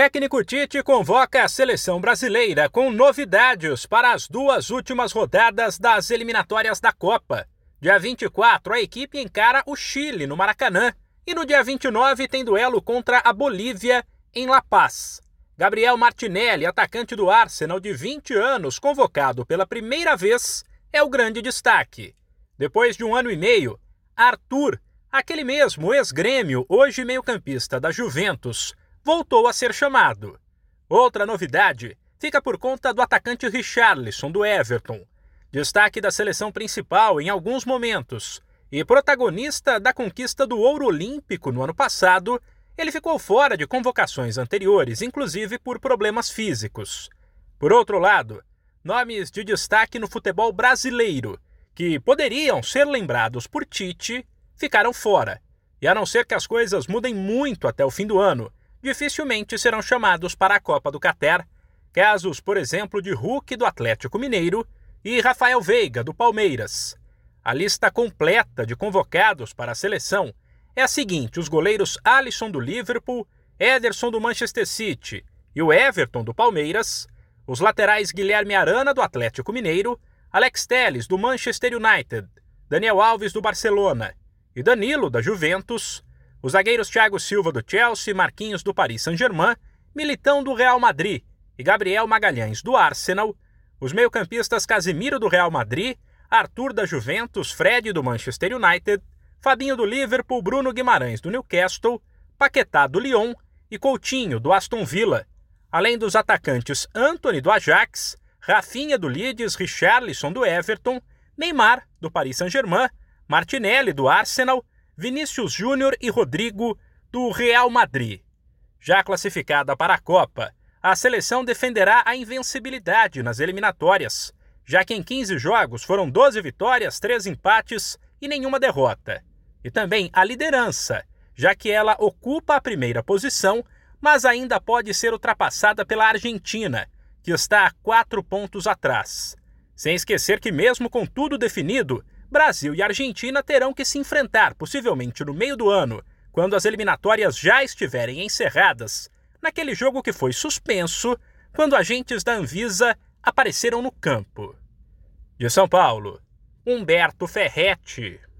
Técnico Tite convoca a seleção brasileira com novidades para as duas últimas rodadas das eliminatórias da Copa. Dia 24, a equipe encara o Chile no Maracanã e no dia 29 tem duelo contra a Bolívia em La Paz. Gabriel Martinelli, atacante do Arsenal de 20 anos, convocado pela primeira vez, é o grande destaque. Depois de um ano e meio, Arthur, aquele mesmo ex-grêmio, hoje meio-campista da Juventus, voltou a ser chamado. Outra novidade fica por conta do atacante Richarlison do Everton, destaque da seleção principal em alguns momentos e protagonista da conquista do ouro olímpico no ano passado. Ele ficou fora de convocações anteriores, inclusive por problemas físicos. Por outro lado, nomes de destaque no futebol brasileiro, que poderiam ser lembrados por Tite, ficaram fora. E a não ser que as coisas mudem muito até o fim do ano, dificilmente serão chamados para a Copa do Catar. Casos, por exemplo, de Hulk do Atlético Mineiro e Rafael Veiga do Palmeiras. A lista completa de convocados para a seleção é a seguinte: os goleiros Alisson do Liverpool, Ederson do Manchester City e o Everton do Palmeiras, os laterais Guilherme Arana do Atlético Mineiro, Alex Telles do Manchester United, Daniel Alves do Barcelona e Danilo da Juventus, os zagueiros Thiago Silva do Chelsea, Marquinhos do Paris Saint-Germain, Militão do Real Madrid e Gabriel Magalhães do Arsenal, os meio-campistas Casemiro do Real Madrid, Arthur da Juventus, Fred do Manchester United, Fabinho do Liverpool, Bruno Guimarães do Newcastle, Paquetá do Lyon e Coutinho do Aston Villa, além dos atacantes Anthony do Ajax, Rafinha do Leeds, Richarlison do Everton, Neymar do Paris Saint-Germain, Martinelli do Arsenal Vinícius Júnior e Rodrigo, do Real Madrid. Já classificada para a Copa, a seleção defenderá a invencibilidade nas eliminatórias, já que em 15 jogos foram 12 vitórias, 3 empates e nenhuma derrota. E também a liderança, já que ela ocupa a primeira posição, mas ainda pode ser ultrapassada pela Argentina, que está a quatro pontos atrás. Sem esquecer que, mesmo com tudo definido, Brasil e Argentina terão que se enfrentar, possivelmente no meio do ano, quando as eliminatórias já estiverem encerradas, naquele jogo que foi suspenso quando agentes da Anvisa apareceram no campo. De São Paulo, Humberto Ferretti.